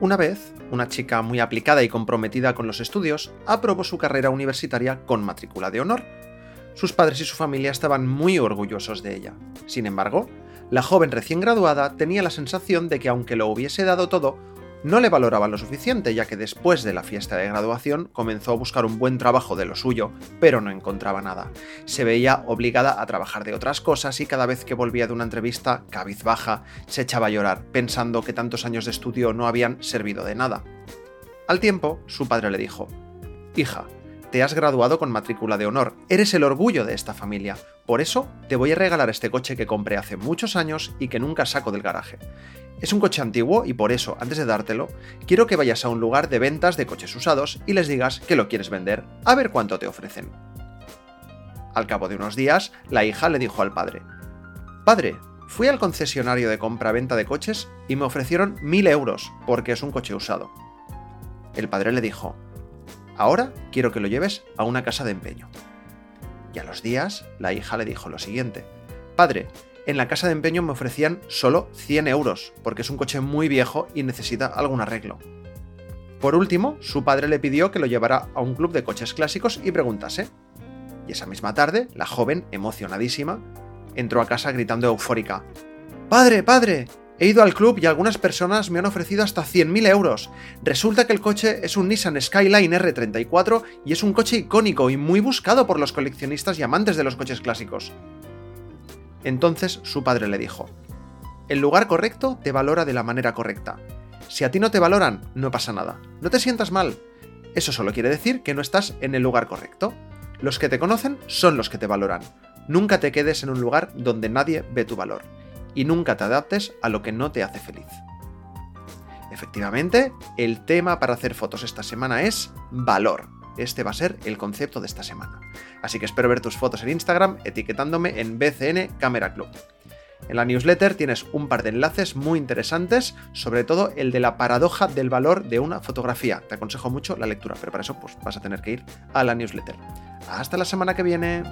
Una vez, una chica muy aplicada y comprometida con los estudios aprobó su carrera universitaria con matrícula de honor. Sus padres y su familia estaban muy orgullosos de ella. Sin embargo, la joven recién graduada tenía la sensación de que aunque lo hubiese dado todo, no le valoraba lo suficiente, ya que después de la fiesta de graduación comenzó a buscar un buen trabajo de lo suyo, pero no encontraba nada. Se veía obligada a trabajar de otras cosas y cada vez que volvía de una entrevista, cabizbaja, se echaba a llorar, pensando que tantos años de estudio no habían servido de nada. Al tiempo, su padre le dijo, Hija, te has graduado con matrícula de honor, eres el orgullo de esta familia, por eso te voy a regalar este coche que compré hace muchos años y que nunca saco del garaje. Es un coche antiguo y por eso, antes de dártelo, quiero que vayas a un lugar de ventas de coches usados y les digas que lo quieres vender, a ver cuánto te ofrecen. Al cabo de unos días, la hija le dijo al padre, Padre, fui al concesionario de compra-venta de coches y me ofrecieron mil euros porque es un coche usado. El padre le dijo, Ahora quiero que lo lleves a una casa de empeño. Y a los días, la hija le dijo lo siguiente, Padre, en la casa de empeño me ofrecían solo 100 euros, porque es un coche muy viejo y necesita algún arreglo. Por último, su padre le pidió que lo llevara a un club de coches clásicos y preguntase. Y esa misma tarde, la joven, emocionadísima, entró a casa gritando eufórica. ¡Padre, padre! He ido al club y algunas personas me han ofrecido hasta 100.000 euros. Resulta que el coche es un Nissan Skyline R34 y es un coche icónico y muy buscado por los coleccionistas y amantes de los coches clásicos. Entonces su padre le dijo, el lugar correcto te valora de la manera correcta. Si a ti no te valoran, no pasa nada. No te sientas mal. Eso solo quiere decir que no estás en el lugar correcto. Los que te conocen son los que te valoran. Nunca te quedes en un lugar donde nadie ve tu valor. Y nunca te adaptes a lo que no te hace feliz. Efectivamente, el tema para hacer fotos esta semana es valor. Este va a ser el concepto de esta semana. Así que espero ver tus fotos en Instagram etiquetándome en BCN Camera Club. En la newsletter tienes un par de enlaces muy interesantes, sobre todo el de la paradoja del valor de una fotografía. Te aconsejo mucho la lectura, pero para eso pues, vas a tener que ir a la newsletter. Hasta la semana que viene.